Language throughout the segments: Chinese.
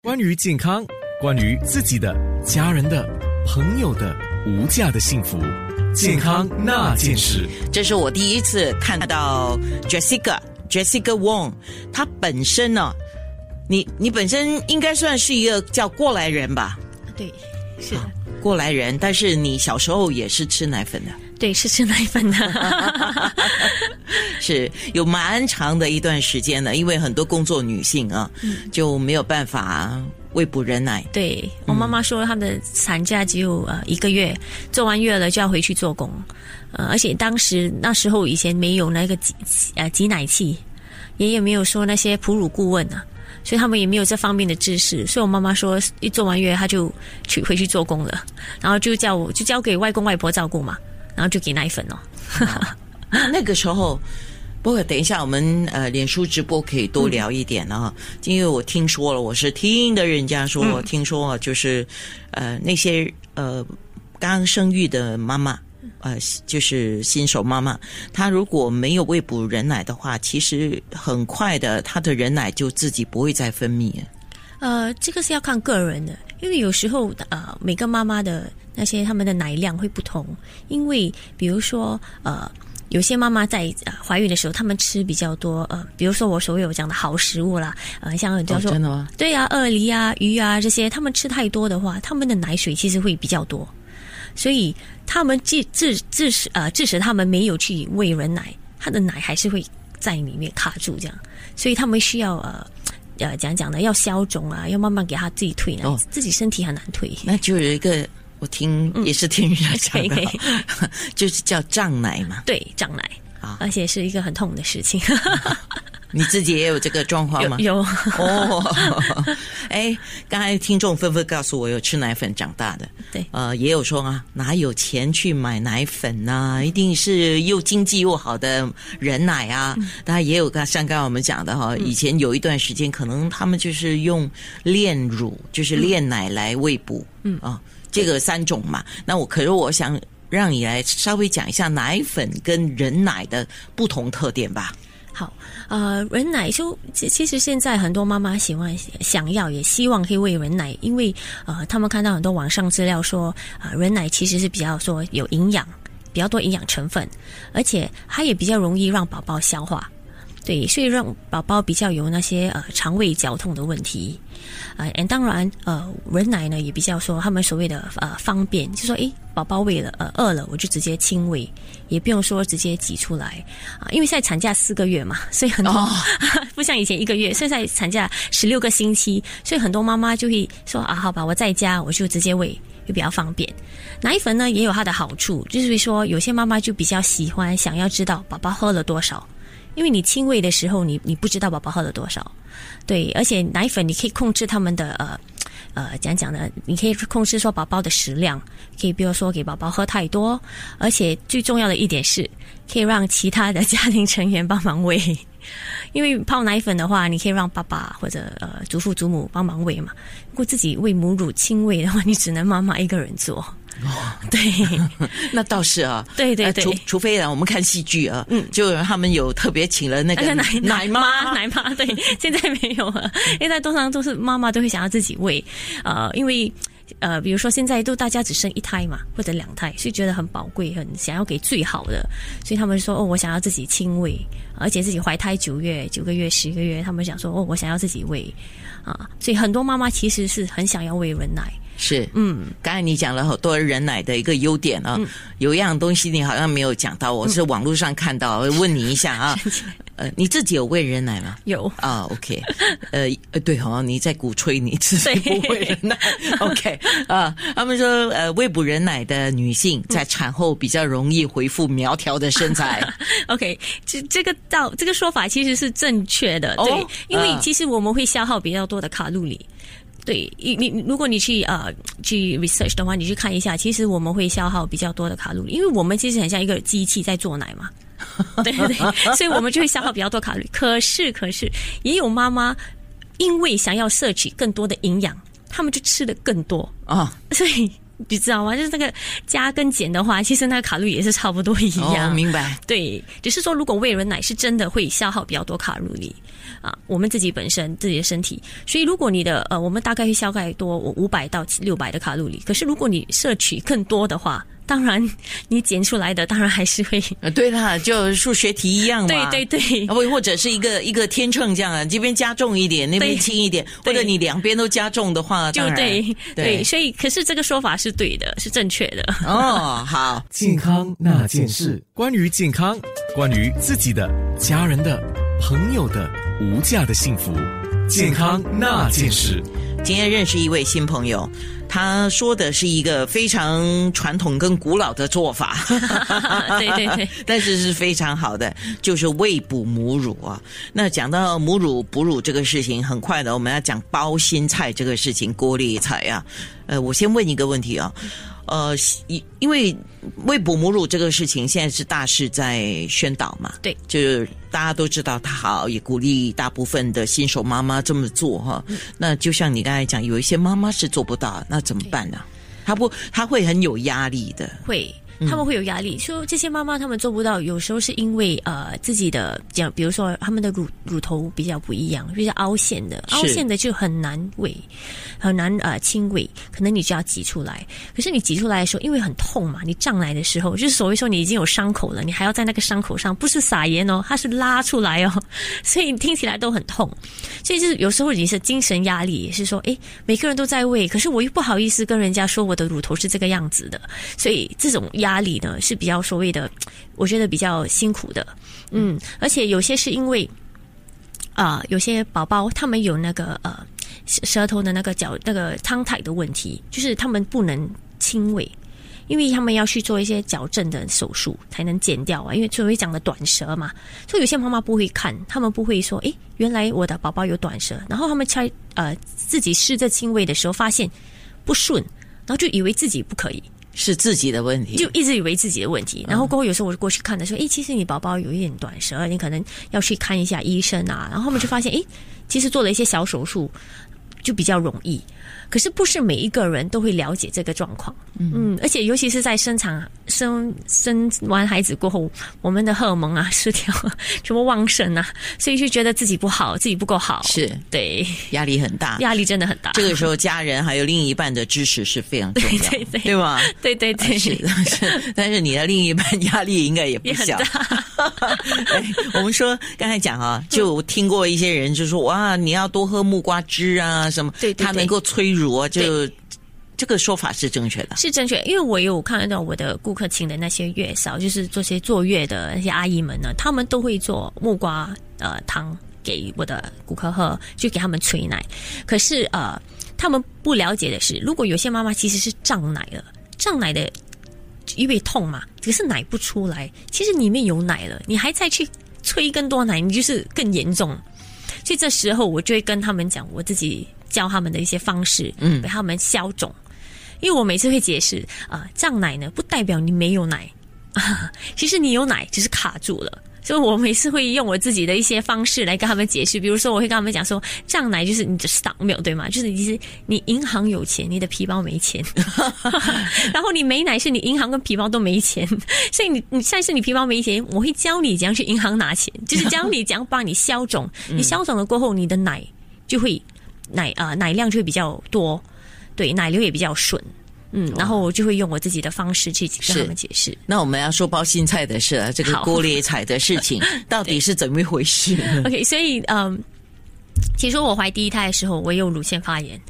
关于健康，关于自己的、家人的、朋友的无价的幸福，健康那件事。这是我第一次看到 Jessica Jessica Wong，她本身呢，你你本身应该算是一个叫过来人吧？对，是的，过来人。但是你小时候也是吃奶粉的，对，是吃奶粉的，是有蛮长的一段时间的，因为很多工作女性啊，就没有办法喂哺人奶。对我妈妈说，她的产假只有呃一个月，做完月了就要回去做工，呃，而且当时那时候以前没有那个挤呃挤奶器，也也没有说那些哺乳顾问啊，所以他们也没有这方面的知识，所以我妈妈说一做完月她就去回去做工了，然后就叫我就交给外公外婆照顾嘛，然后就给奶粉哦。那个时候，不过等一下我们呃脸书直播可以多聊一点啊，因为我听说了，我是听的人家说，我听说啊，就是呃那些呃刚生育的妈妈。呃，就是新手妈妈，她如果没有喂哺人奶的话，其实很快的，她的人奶就自己不会再分泌。呃，这个是要看个人的，因为有时候呃，每个妈妈的那些他们的奶量会不同，因为比如说呃，有些妈妈在呃怀孕的时候，她们吃比较多呃，比如说我所有讲的好食物啦，呃，像叫做、真的吗？对呀、鳄梨啊、鱼啊这些，他们吃太多的话，他们的奶水其实会比较多，所以他们致致致使呃致使他们没有去喂人奶，他的奶还是会在里面卡住这样，所以他们需要呃。呃，讲讲的，要消肿啊，要慢慢给他自己退奶，哦自己身体很难退。那就有一个，我听也是听人家讲的。就是叫胀奶嘛。对，胀奶。啊。而且是一个很痛的事情。你自己也有这个状况吗？有有。哦，哎，刚才听众纷纷告诉我有吃奶粉长大的，对。呃，也有说啊，哪有钱去买奶粉呐、一定是又经济又好的人奶啊。当然也有刚像刚才我们讲的哈，以前有一段时间可能他们就是用炼乳，就是炼奶来喂哺，嗯。啊，这个三种嘛。那我可是我想让你来稍微讲一下奶粉跟人奶的不同特点吧。好，呃，人奶就其实现在很多妈妈喜欢想要也希望可以喂人奶，因为呃，他们看到很多网上资料说，啊、人奶其实是比较说有营养，比较多营养成分，而且它也比较容易让宝宝消化。对，所以让宝宝比较有那些呃肠胃绞痛的问题，啊、呃，当然呃人奶呢也比较说他们所谓的呃方便，就说诶宝宝喂了呃饿了我就直接亲喂，也不用说直接挤出来啊、因为现在产假四个月嘛，所以很多、哦 不像以前一个月，现在产假十六个星期，所以很多妈妈就会说啊好吧我在家我就直接喂，就比较方便。奶粉呢也有它的好处，就是说有些妈妈就比较喜欢想要知道宝宝喝了多少。因为你亲喂的时候，你你不知道宝宝喝了多少，对，而且奶粉你可以控制他们的呃呃讲讲呢，你可以控制说宝宝的食量，可以比如说给宝宝喝太多，而且最重要的一点是，可以让其他的家庭成员帮忙喂。因为泡奶粉的话，你可以让爸爸或者呃祖父祖母帮忙喂嘛。如果自己喂母乳亲喂的话，你只能妈妈一个人做。对 那倒是啊，呃对对对除除非啊，我们看戏剧啊，嗯，就他们有特别请了那个那个奶奶妈，奶妈，对，现在没有了。现在通常都是妈妈都会想要自己喂，呃，因为呃，比如说现在都大家只生一胎嘛，或者两胎，所以觉得很宝贵，很想要给最好的，所以他们说哦，我想要自己亲喂，而且自己怀胎九月、九个月、十个月，他们想说哦，我想要自己喂啊，所以很多妈妈其实是很想要喂人奶。是，嗯，刚才你讲了好多人奶的一个优点啊，有一样东西你好像没有讲到，我是网络上看到，我问你一下啊，呃，你自己有喂人奶吗？有。啊，OK，呃呃，对哦，你在鼓吹你自己不喂人奶，OK 啊，他们说呃，喂哺人奶的女性在产后比较容易恢复苗条的身材，OK，这这个道这个说法其实是正确的，哦对，因为啊。其实我们会消耗比较多的卡路里。对，你你如果你去呃去 research 的话，你去看一下，其实我们会消耗比较多的卡路里，因为我们其实很像一个机器在做奶嘛，对对对，所以我们就会消耗比较多卡路里。可是可是也有妈妈因为想要摄取更多的营养，他们就吃的更多，啊，所以你知道吗？就是那个加跟减的话，其实那个卡路里也是差不多一样。哦，明白。对，只是说如果喂人奶是真的会消耗比较多卡路里啊，我们自己本身自己的身体，所以如果你的呃，我们大概会消耗多五百到六百的卡路里，可是如果你摄取更多的话，当然你剪出来的当然还是会。呃，对啦，就数学题一样嘛。对对对，或或者是一个一个天秤这样啊，这边加重一点，那边轻一点，或者你两边都加重的话，就对对，所以可是这个说法是对的，是正确的。哦，好，健康那件事，关于健康，关于自己的、家人的、朋友的无价的幸福，健康那件事。今天认识一位新朋友，他说的是一个非常传统跟古老的做法，对 对对，但是是非常好的，就是喂哺母乳啊。那讲到母乳哺乳这个事情，很快的我们要讲包心菜这个事情，锅里菜啊。呃，我先问一个问题啊。呃，因因为喂哺母乳这个事情，现在是大势在宣导嘛？对，就是大家都知道它好，也鼓励大部分的新手妈妈这么做哈。那就像你刚才讲，有一些妈妈是做不到，那怎么办呢？她不，她会很有压力的。会。他们会有压力，说这些妈妈他们做不到，有时候是因为呃自己的讲，比如说他们的乳乳头比较不一样，比较凹陷的，凹陷的就很难喂，很难呃亲喂，可能你就要挤出来。可是你挤出来的时候，因为很痛嘛，你胀奶的时候，就是所谓说你已经有伤口了，你还要在那个伤口上不是撒盐哦，它是拉出来哦，所以听起来都很痛。所以就是有时候你是精神压力，也是说，诶，每个人都在喂，可是我又不好意思跟人家说我的乳头是这个样子的，所以这种压。压力呢是比较所谓的，我觉得比较辛苦的，嗯，而且有些是因为啊，有些宝宝他们有那个呃舌头的那个角那个汤台的问题，就是他们不能亲喂，因为他们要去做一些矫正的手术才能剪掉啊，因为所谓讲的短舌嘛，所以有些妈妈不会看，他们不会说，诶，原来我的宝宝有短舌，然后他们才呃自己试着亲喂的时候发现不顺，然后就以为自己不可以。是自己的问题，就一直以为自己的问题。然后过后有时候我就过去看的时候，诶，其实你宝宝有一点短舌，你可能要去看一下医生啊。然后后面就发现，诶，其实做了一些小手术就比较容易。可是不是每一个人都会了解这个状况，嗯，而且尤其是在生产生生完孩子过后，我们的荷尔蒙啊失调，什么旺盛啊，所以就觉得自己不好，自己不够好，是。对。压力很大，压力真的很大。这个时候，家人还有另一半的支持是非常重要，对 对对。吗？对对对，是是，但是你的另一半压力应该也不小。我们说刚才讲啊，就听过一些人就说哇，你要多喝木瓜汁啊，什么，对，它能够催。乳啊，就这个说法是正确的，是正确。因为我有看到我的顾客请的那些月嫂，就是做些坐月的那些阿姨们呢，他们都会做木瓜呃汤给我的顾客喝，就给他们催奶。可是呃，他们不了解的是，如果有些妈妈其实是胀奶了，胀奶的因为痛嘛，只是奶不出来，其实里面有奶了，你还在去催更多奶，你就是更严重。所以这时候我就会跟他们讲，我自己。教他们的一些方式，嗯，给他们消肿。因为我每次会解释，啊，胀奶呢不代表你没有奶，其实你有奶，只是卡住了。所以我每次会用我自己的一些方式来跟他们解释。比如说，我会跟他们讲说，胀奶就是你的 stock 没有对吗？就是你是你银行有钱，你的皮包没钱。然后你没奶是你银行跟皮包都没钱，所以你你现在是你皮包没钱，我会教你怎样去银行拿钱，就是教你怎样帮你消肿。你消肿了过后，你的奶就会。奶啊，奶量就会比较多，对，奶流也比较顺，嗯，然后我就会用我自己的方式去跟他们解释。那我们要说包心菜的事了，这个锅裂菜的事情到底是怎么一回事？OK，所以嗯。其实我怀第一胎的时候，我有乳腺发炎，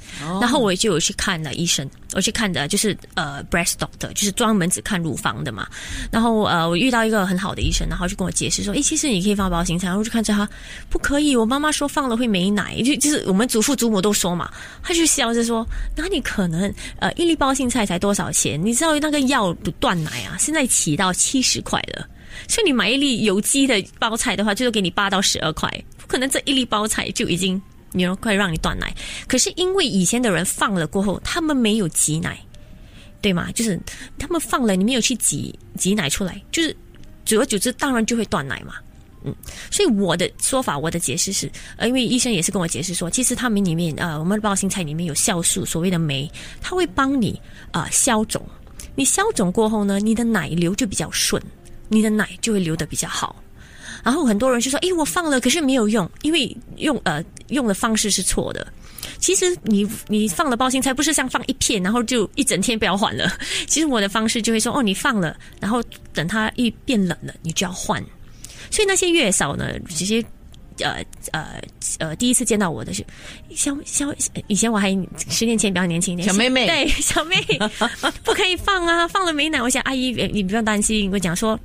然后我就有去看了医生，我去看的就是呃 breast doctor，就是专门只看乳房的嘛。然后呃，我遇到一个很好的医生，然后就跟我解释说，诶，其实你可以放包心菜。然后我就看着他，不可以，我妈妈说放了会没奶，就就是我们祖父祖母都说嘛。他就笑着说，哪里可能？呃，一粒包心菜才多少钱？你知道那个药断奶啊，现在起到七十块了。所以你买一粒有机的包菜的话，最多给你八到十二块。不可能这一粒包菜就已经，你说快让你断奶。可是因为以前的人放了过后，他们没有挤奶，对吗？就是他们放了，你没有去挤挤奶出来，就是久而久之，当然就会断奶嘛。嗯所以我的说法，我的解释是，呃，因为医生也是跟我解释说，其实他们里面，呃，我们的包心菜里面有酵素，所谓的酶，它会帮你啊、消肿。你消肿过后呢，你的奶流就比较顺，你的奶就会流得比较好。然后很多人就说：“诶，我放了，可是没有用，因为用呃用的方式是错的。其实你你放了包心菜，不是像放一片，然后就一整天不要换了。其实我的方式就会说：哦，你放了，然后等它一变冷了，你就要换。所以那些月嫂呢，直接呃呃呃，第一次见到我的是小小，以前我还十年前比较年轻一点，小妹妹对小妹 不可以放啊，放了没奶。我想阿姨你不用担心，我讲说。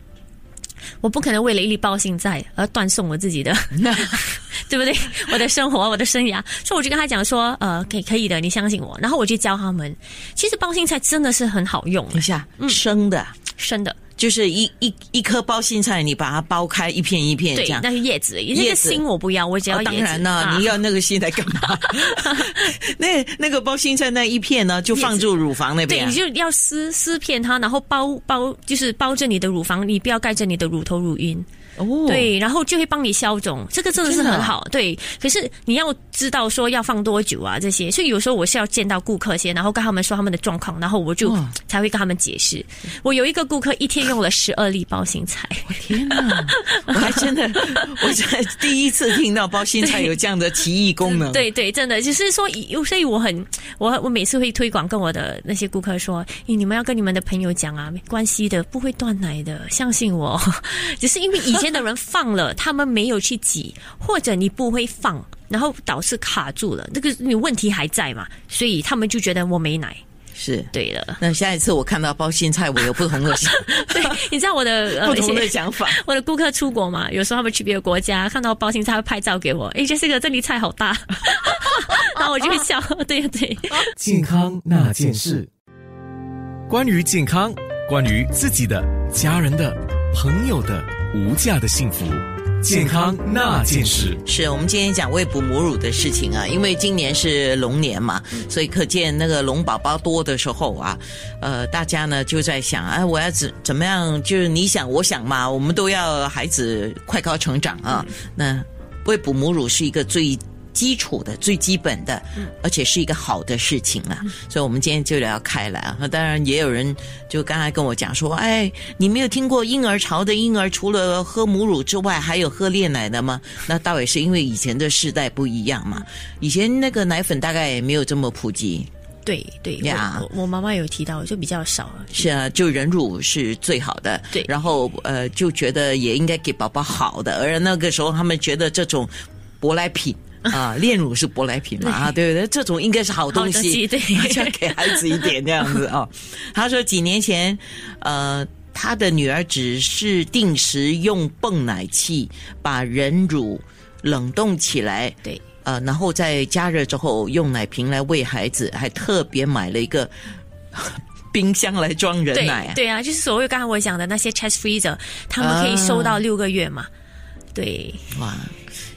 我不可能为了一粒包心菜而断送我自己的，对不对？我的生活，我的生涯，所以我就跟他讲说，呃，可以可以的，你相信我。然后我就教他们，其实包心菜真的是很好用。等一，下，生的。生的，就是一一一颗包心菜，你把它剥开一片一片这对，样。那是叶子，那个心我不要，我只要哦。当然了，啊你要那个心来干嘛？那那个包心菜那一片呢，就放住乳房那，边啊。你就要撕撕片它，然后包包就是包着你的乳房，你不要盖着你的乳头乳晕。哦，对，然后就会帮你消肿，这个真的是很好。对，可是你要知道说要放多久啊，这些，所以有时候我是要见到顾客先，然后跟他们说他们的状况，然后我就才会跟他们解释。我有一个顾客一天用了十二粒包心菜，天哪！我还真的，我才第一次听到包心菜有这样的奇异功能。，对对，真的就是说，所以我很我我每次会推广跟我的那些顾客说，你们要跟你们的朋友讲啊，没关系的，不会断奶的，相信我。只是因为以前的人放了，他们没有去挤，或者你不会放，然后导致卡住了，那个你问题还在嘛，所以他们就觉得我没奶。是。对的，那下一次我看到包心菜，我有不同的想 对，你知道我的呃不同的想法。我的顾客出国嘛，有时候他们去别的国家，看到包心菜会拍照给我，诶，这是个这粒菜好大，然后我就会笑，对对。健康那件事，关于健康，关于自己的、家人的、朋友的无价的幸福，健康那件事。是我们今天讲喂哺母乳的事情啊，因为今年是龙年嘛，所以可见那个龙宝宝多的时候啊，呃，大家呢就在想，哎，我要怎怎么样？就是你想我想嘛，我们都要孩子快高成长啊。那喂哺母乳是一个最。基础的最基本的，而且是一个好的事情啊，所以我们今天就聊开来啊。当然也有人就刚才跟我讲说，哎，你没有听过婴儿潮的婴儿除了喝母乳之外，还有喝炼奶的吗？那倒也是因为以前的世代不一样嘛，以前那个奶粉大概也没有这么普及。对对，呀我妈妈有提到，就比较少。是啊，就人乳是最好的，对然后呃，就觉得也应该给宝宝好的，而那个时候他们觉得这种舶来品。啊，炼乳是舶来品嘛啊，对不对？这种应该是好东西，西对就要给孩子一点这样子啊。他说几年前，呃，他的女儿只是定时用泵奶器把人乳冷冻起来，对，呃，然后再加热之后用奶瓶来喂孩子，还特别买了一个 冰箱来装人奶啊。对啊，就是所谓刚才我讲的那些 chest freezer，他们可以收到六个月嘛。对哇，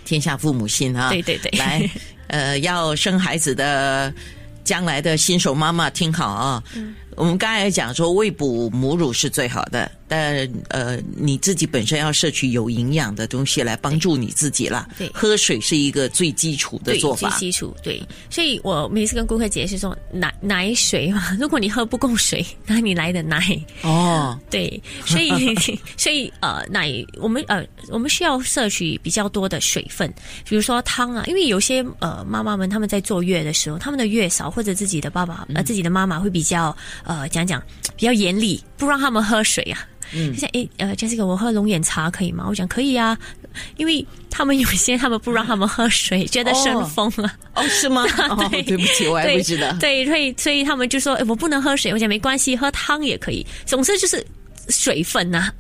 天下父母心啊！对对对来，呃，要生孩子的将来的新手妈妈听好啊。嗯我们刚才讲说喂哺母乳是最好的，但呃你自己本身要摄取有营养的东西来帮助你自己啦。对喝水是一个最基础的对，做法。最基础对，所以我每次跟顾客解释说，奶奶水嘛，如果你喝不够水，哪里来的奶？哦，对，所以 所以呃，奶我们呃我们需要摄取比较多的水分，比如说汤啊，因为有些呃妈妈们他们在坐月的时候，他们的月嫂或者自己的爸爸呃自己的妈妈会比较呃讲讲比较严厉，不让他们喝水啊。嗯，就像诶呃，Jessica，我喝龙眼茶可以吗？我讲可以啊，因为他们有些他们不让他们喝水，觉得生风了。哦，是吗？哦，对对不起，我还不知道。对，所以所以他们就说，诶我不能喝水，我讲没关系，喝汤也可以。总之就是水分呐、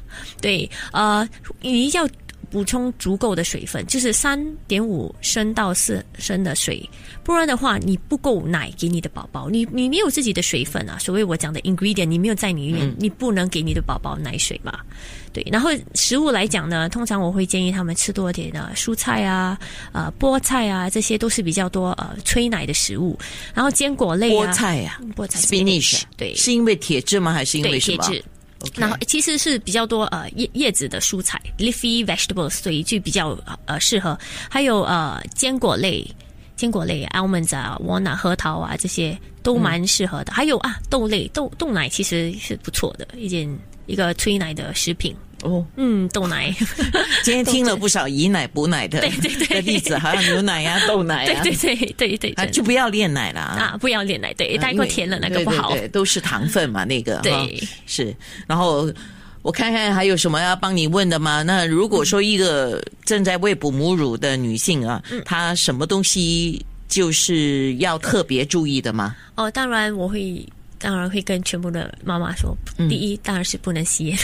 对，呃，你要补充足够的水分，就是三点五升到四升的水，不然的话你不够奶给你的宝宝，你你没有自己的水分啊，所谓我讲的 ingredient，你没有在里面，你不能给你的宝宝奶水嘛。对，然后食物来讲呢，通常我会建议他们吃多一点的蔬菜啊、呃菠菜啊，这些都是比较多呃催奶的食物。然后坚果类啊，菠菜呀菠菜 spinach，对是因为铁质吗？还是因对为什么？铁质，OK 然后其实是比较多呃叶叶子的蔬菜 leafy vegetables，所以就比较呃适合。还有呃坚果类，坚果类 almonds 啊、walnut、核桃啊这些都蛮适合的。还有啊豆类豆豆奶其实是不错的一件一个催奶的食品。哦，嗯，豆奶，今天听了不少以奶补奶的 对对对的例子，好像牛奶呀、豆奶呀，对对对对对，啊，就不要炼奶了啊。啊不要炼奶，对，太过甜了那个不好对。对对都是糖分嘛，那个对是。然后我看看还有什么要帮你问的吗？那如果说一个正在喂哺母乳的女性啊，嗯她什么东西就是要特别注意的吗？哦，当然我会，当然会跟全部的妈妈说，嗯第一当然是不能吸烟，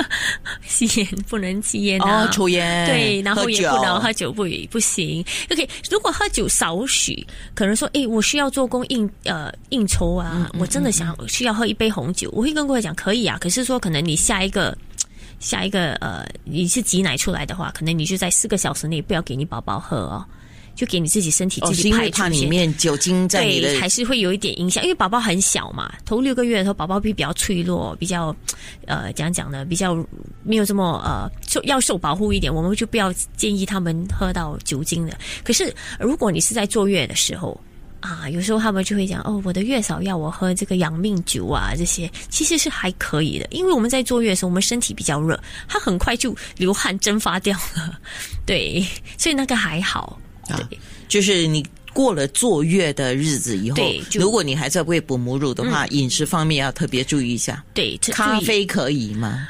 吸烟不能吸烟啊，哦，抽烟，对，然后也不能喝酒，不不行。OK，如果喝酒少许，可能说，诶，我需要做工应呃应酬啊，嗯我真的想需要喝一杯红酒，我会跟各位讲可以啊。可是说，可能你下一个下一个呃，你是挤奶出来的话，可能你就在四个小时内不要给你宝宝喝哦，就给你自己身体哦，自己是因为。怕里面酒精在你的对，还是会有一点影响，因为宝宝很小嘛，头六个月的时候，宝宝会比较脆弱，比较呃，怎样讲呢？比较没有这么呃，受要受保护一点，我们就不要建议他们喝到酒精的。可是如果你是在坐月的时候。啊，有时候他们就会讲哦，我的月嫂要我喝这个养命酒啊，这些其实是还可以的，因为我们在坐月的时候，我们身体比较热，它很快就流汗蒸发掉了，对，所以那个还好，啊对，就是你过了坐月的日子以后对，如果你还在喂哺母乳的话，饮食方面要特别注意一下。对，咖啡可以吗？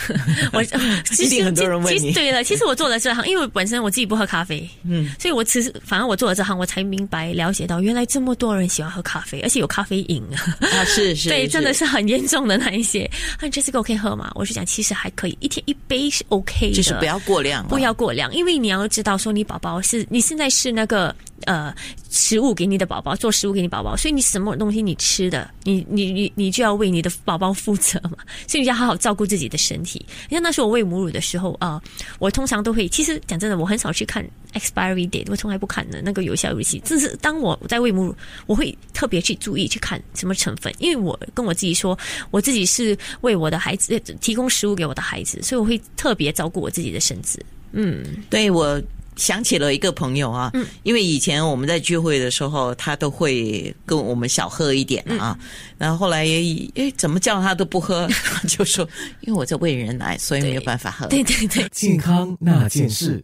我其实很多人问你其实对了，其实我做了这行，因为本身我自己不喝咖啡，嗯，所以我其实反正我做了这行，我才明白了解到原来这么多人喜欢喝咖啡，而且有咖啡瘾啊。啊，是 是，对，真的是很严重的那一些。啊，这次我可以喝吗？我是讲其实还可以，一天一杯是 OK 的，就是不要过量，不要过量，因为你要知道说你宝宝是你现在是那个呃食物给你的宝宝，做食物给你宝宝，所以你什么东西你吃的，你你你你就要为你的宝宝负责嘛，所以你要好好照顾自己的身体。你像那时候我喂母乳的时候啊、我通常都会，其实讲真的，我很少去看 expiry date，我从来不看的那个有效日期。只是当我在喂母乳，我会特别去注意去看什么成分，因为我跟我自己说，我自己是为我的孩子提供食物给我的孩子，所以我会特别照顾我自己的身子。嗯。对我想起了一个朋友啊，因为以前我们在聚会的时候，他都会跟我们小喝一点啊，然后后来也哎怎么叫他都不喝，就说因为我在喂人奶，所以没有办法喝。对对对，健康那件事。